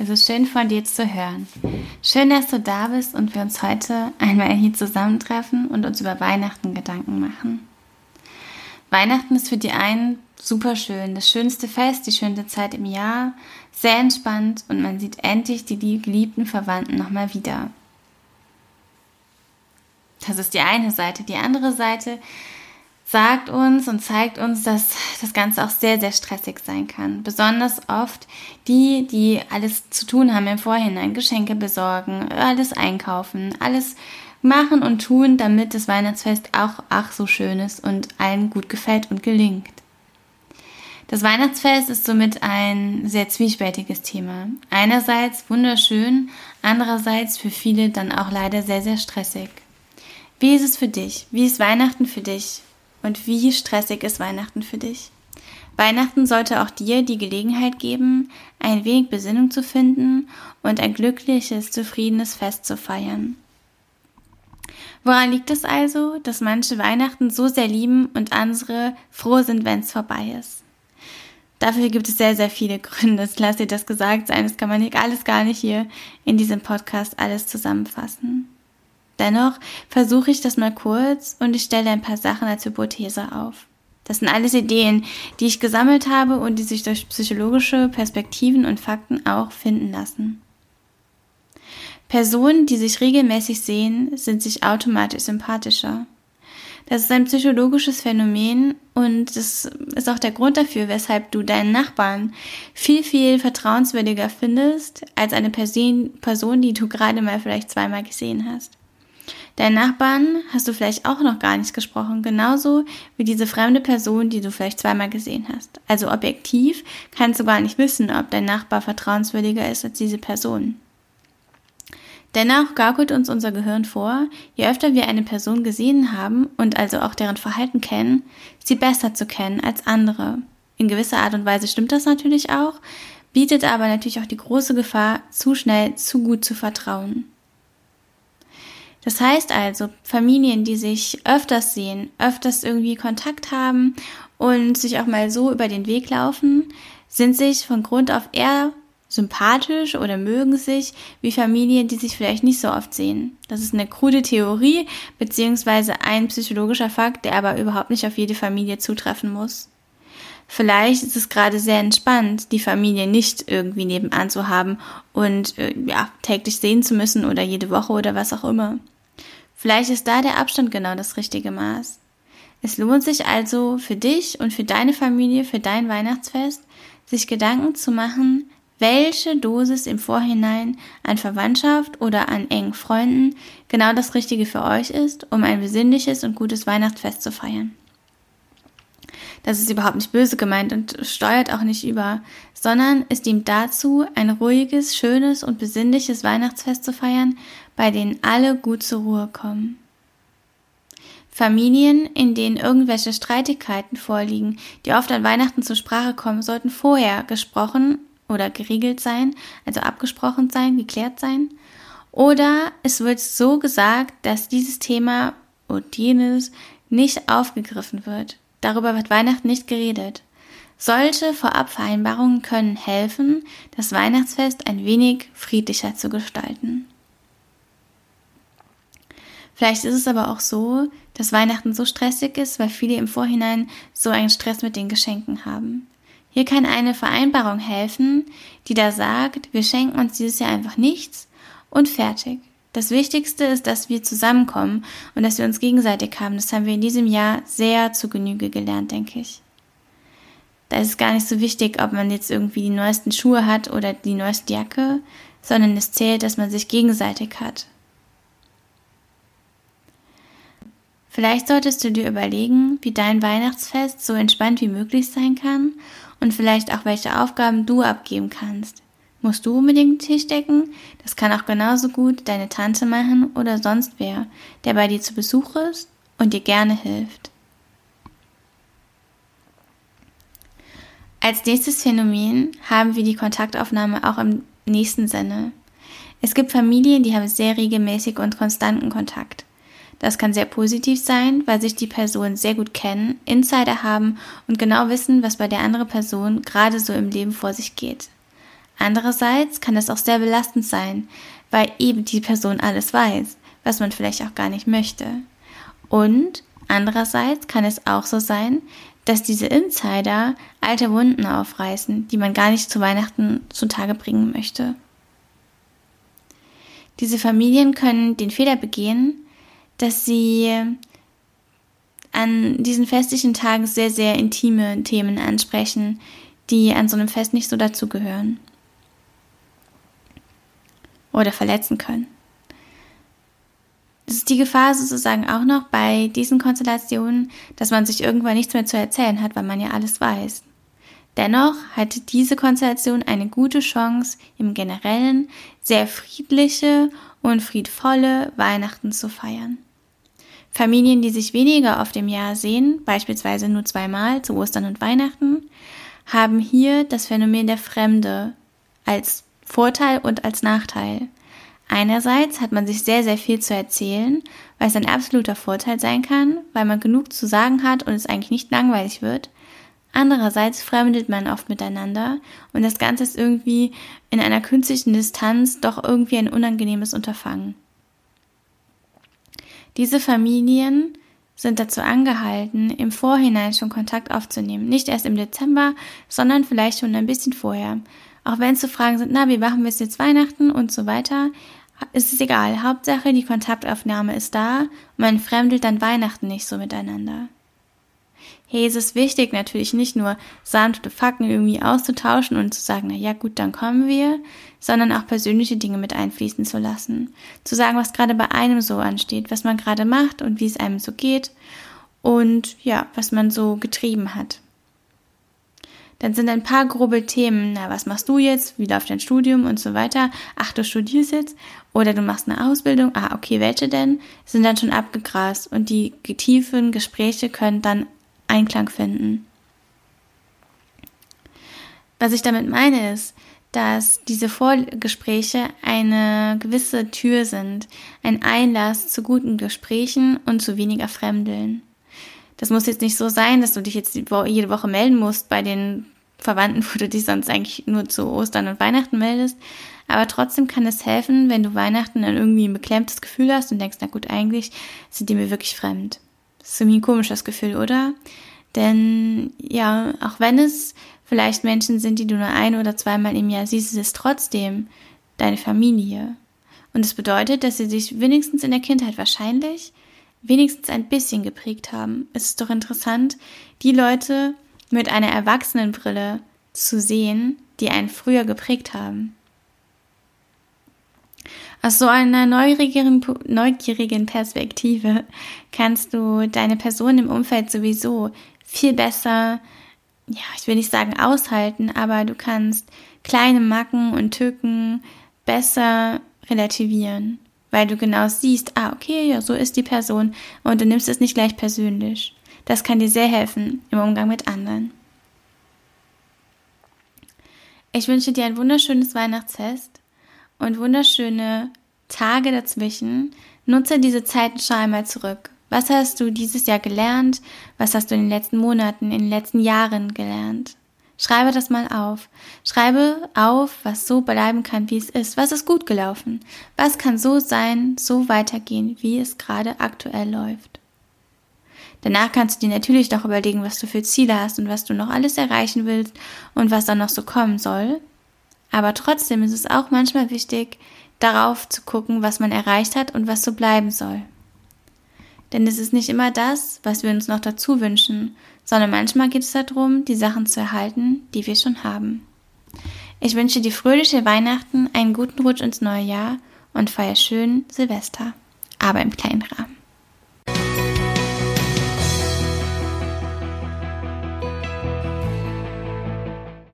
Es ist schön von dir zu hören. Schön, dass du da bist und wir uns heute einmal hier zusammentreffen und uns über Weihnachten Gedanken machen. Weihnachten ist für die einen super schön, das schönste Fest, die schönste Zeit im Jahr, sehr entspannt und man sieht endlich die geliebten Verwandten nochmal wieder. Das ist die eine Seite. Die andere Seite sagt uns und zeigt uns, dass das Ganze auch sehr, sehr stressig sein kann. Besonders oft die, die alles zu tun haben im Vorhinein, Geschenke besorgen, alles einkaufen, alles machen und tun, damit das Weihnachtsfest auch ach so schön ist und allen gut gefällt und gelingt. Das Weihnachtsfest ist somit ein sehr zwiespältiges Thema. Einerseits wunderschön, andererseits für viele dann auch leider sehr, sehr stressig. Wie ist es für dich? Wie ist Weihnachten für dich? Und wie stressig ist Weihnachten für dich? Weihnachten sollte auch dir die Gelegenheit geben, ein wenig Besinnung zu finden und ein glückliches, zufriedenes Fest zu feiern. Woran liegt es also, dass manche Weihnachten so sehr lieben und andere froh sind, wenn es vorbei ist? Dafür gibt es sehr, sehr viele Gründe. Lass dir das gesagt sein. Das kann man nicht alles gar nicht hier in diesem Podcast alles zusammenfassen. Dennoch versuche ich das mal kurz und ich stelle ein paar Sachen als Hypothese auf. Das sind alles Ideen, die ich gesammelt habe und die sich durch psychologische Perspektiven und Fakten auch finden lassen. Personen, die sich regelmäßig sehen, sind sich automatisch sympathischer. Das ist ein psychologisches Phänomen und das ist auch der Grund dafür, weshalb du deinen Nachbarn viel, viel vertrauenswürdiger findest als eine Person, die du gerade mal vielleicht zweimal gesehen hast. Deinen Nachbarn hast du vielleicht auch noch gar nicht gesprochen, genauso wie diese fremde Person, die du vielleicht zweimal gesehen hast. Also objektiv kannst du gar nicht wissen, ob dein Nachbar vertrauenswürdiger ist als diese Person. Dennoch gaukelt uns unser Gehirn vor, je öfter wir eine Person gesehen haben und also auch deren Verhalten kennen, sie besser zu kennen als andere. In gewisser Art und Weise stimmt das natürlich auch, bietet aber natürlich auch die große Gefahr, zu schnell, zu gut zu vertrauen. Das heißt also, Familien, die sich öfters sehen, öfters irgendwie Kontakt haben und sich auch mal so über den Weg laufen, sind sich von Grund auf eher sympathisch oder mögen sich wie Familien, die sich vielleicht nicht so oft sehen. Das ist eine krude Theorie beziehungsweise ein psychologischer Fakt, der aber überhaupt nicht auf jede Familie zutreffen muss. Vielleicht ist es gerade sehr entspannt, die Familie nicht irgendwie nebenan zu haben und äh, ja, täglich sehen zu müssen oder jede Woche oder was auch immer. Vielleicht ist da der Abstand genau das richtige Maß. Es lohnt sich also für dich und für deine Familie, für dein Weihnachtsfest, sich Gedanken zu machen, welche Dosis im Vorhinein an Verwandtschaft oder an engen Freunden genau das Richtige für euch ist, um ein besinnliches und gutes Weihnachtsfest zu feiern. Das ist überhaupt nicht böse gemeint und steuert auch nicht über, sondern es dient dazu, ein ruhiges, schönes und besinnliches Weihnachtsfest zu feiern, bei denen alle gut zur Ruhe kommen. Familien, in denen irgendwelche Streitigkeiten vorliegen, die oft an Weihnachten zur Sprache kommen, sollten vorher gesprochen oder geregelt sein, also abgesprochen sein, geklärt sein. Oder es wird so gesagt, dass dieses Thema und jenes nicht aufgegriffen wird. Darüber wird Weihnachten nicht geredet. Solche Vorabvereinbarungen können helfen, das Weihnachtsfest ein wenig friedlicher zu gestalten. Vielleicht ist es aber auch so, dass Weihnachten so stressig ist, weil viele im Vorhinein so einen Stress mit den Geschenken haben. Hier kann eine Vereinbarung helfen, die da sagt, wir schenken uns dieses Jahr einfach nichts und fertig. Das Wichtigste ist, dass wir zusammenkommen und dass wir uns gegenseitig haben. Das haben wir in diesem Jahr sehr zu Genüge gelernt, denke ich. Da ist es gar nicht so wichtig, ob man jetzt irgendwie die neuesten Schuhe hat oder die neueste Jacke, sondern es zählt, dass man sich gegenseitig hat. Vielleicht solltest du dir überlegen, wie dein Weihnachtsfest so entspannt wie möglich sein kann und vielleicht auch welche Aufgaben du abgeben kannst. Musst du unbedingt den Tisch decken? Das kann auch genauso gut deine Tante machen oder sonst wer, der bei dir zu Besuch ist und dir gerne hilft. Als nächstes Phänomen haben wir die Kontaktaufnahme auch im nächsten Sinne. Es gibt Familien, die haben sehr regelmäßig und konstanten Kontakt. Das kann sehr positiv sein, weil sich die Personen sehr gut kennen, Insider haben und genau wissen, was bei der anderen Person gerade so im Leben vor sich geht. Andererseits kann es auch sehr belastend sein, weil eben die Person alles weiß, was man vielleicht auch gar nicht möchte. Und andererseits kann es auch so sein, dass diese Insider alte Wunden aufreißen, die man gar nicht zu Weihnachten zutage bringen möchte. Diese Familien können den Fehler begehen, dass sie an diesen festlichen Tagen sehr, sehr intime Themen ansprechen, die an so einem Fest nicht so dazugehören oder verletzen können. Das ist die Gefahr sozusagen auch noch bei diesen Konstellationen, dass man sich irgendwann nichts mehr zu erzählen hat, weil man ja alles weiß. Dennoch hat diese Konstellation eine gute Chance, im Generellen sehr friedliche und friedvolle Weihnachten zu feiern. Familien, die sich weniger auf dem Jahr sehen, beispielsweise nur zweimal zu Ostern und Weihnachten, haben hier das Phänomen der Fremde als Vorteil und als Nachteil. Einerseits hat man sich sehr, sehr viel zu erzählen, weil es ein absoluter Vorteil sein kann, weil man genug zu sagen hat und es eigentlich nicht langweilig wird. Andererseits fremdet man oft miteinander und das Ganze ist irgendwie in einer künstlichen Distanz doch irgendwie ein unangenehmes Unterfangen. Diese Familien sind dazu angehalten, im Vorhinein schon Kontakt aufzunehmen. Nicht erst im Dezember, sondern vielleicht schon ein bisschen vorher. Auch wenn es so Fragen sind, na, wie machen wir es jetzt Weihnachten und so weiter, ist es egal. Hauptsache, die Kontaktaufnahme ist da und man fremdelt dann Weihnachten nicht so miteinander. Hey, es ist wichtig, natürlich nicht nur sanfte Fakten irgendwie auszutauschen und zu sagen, na ja, gut, dann kommen wir, sondern auch persönliche Dinge mit einfließen zu lassen. Zu sagen, was gerade bei einem so ansteht, was man gerade macht und wie es einem so geht und ja, was man so getrieben hat. Dann sind ein paar grobe Themen, na, was machst du jetzt? Wie läuft dein Studium und so weiter? Ach, du studierst jetzt? Oder du machst eine Ausbildung? Ah, okay, welche denn? Sind dann schon abgegrast und die tiefen Gespräche können dann Einklang finden. Was ich damit meine ist, dass diese Vorgespräche eine gewisse Tür sind, ein Einlass zu guten Gesprächen und zu weniger Fremdeln. Das muss jetzt nicht so sein, dass du dich jetzt jede Woche melden musst bei den Verwandten, wo du dich sonst eigentlich nur zu Ostern und Weihnachten meldest. Aber trotzdem kann es helfen, wenn du Weihnachten dann irgendwie ein beklemmtes Gefühl hast und denkst, na gut, eigentlich sind die mir wirklich fremd. Das ist irgendwie ein komisches Gefühl, oder? Denn ja, auch wenn es vielleicht Menschen sind, die du nur ein oder zweimal im Jahr siehst, ist es trotzdem deine Familie. Und es das bedeutet, dass sie sich wenigstens in der Kindheit wahrscheinlich wenigstens ein bisschen geprägt haben. Es ist doch interessant, die Leute mit einer Erwachsenenbrille zu sehen, die einen früher geprägt haben. Aus so einer neugierigen, neugierigen Perspektive kannst du deine Person im Umfeld sowieso viel besser, ja, ich will nicht sagen aushalten, aber du kannst kleine Macken und Tücken besser relativieren weil du genau siehst, ah, okay, ja, so ist die Person und du nimmst es nicht gleich persönlich. Das kann dir sehr helfen im Umgang mit anderen. Ich wünsche dir ein wunderschönes Weihnachtsfest und wunderschöne Tage dazwischen. Nutze diese Zeiten schau einmal zurück. Was hast du dieses Jahr gelernt? Was hast du in den letzten Monaten, in den letzten Jahren gelernt? Schreibe das mal auf. Schreibe auf, was so bleiben kann, wie es ist. Was ist gut gelaufen? Was kann so sein, so weitergehen, wie es gerade aktuell läuft? Danach kannst du dir natürlich doch überlegen, was du für Ziele hast und was du noch alles erreichen willst und was dann noch so kommen soll. Aber trotzdem ist es auch manchmal wichtig, darauf zu gucken, was man erreicht hat und was so bleiben soll. Denn es ist nicht immer das, was wir uns noch dazu wünschen, sondern manchmal geht es darum, die Sachen zu erhalten, die wir schon haben. Ich wünsche dir fröhliche Weihnachten, einen guten Rutsch ins neue Jahr und feier schön Silvester, aber im kleinen Rahmen.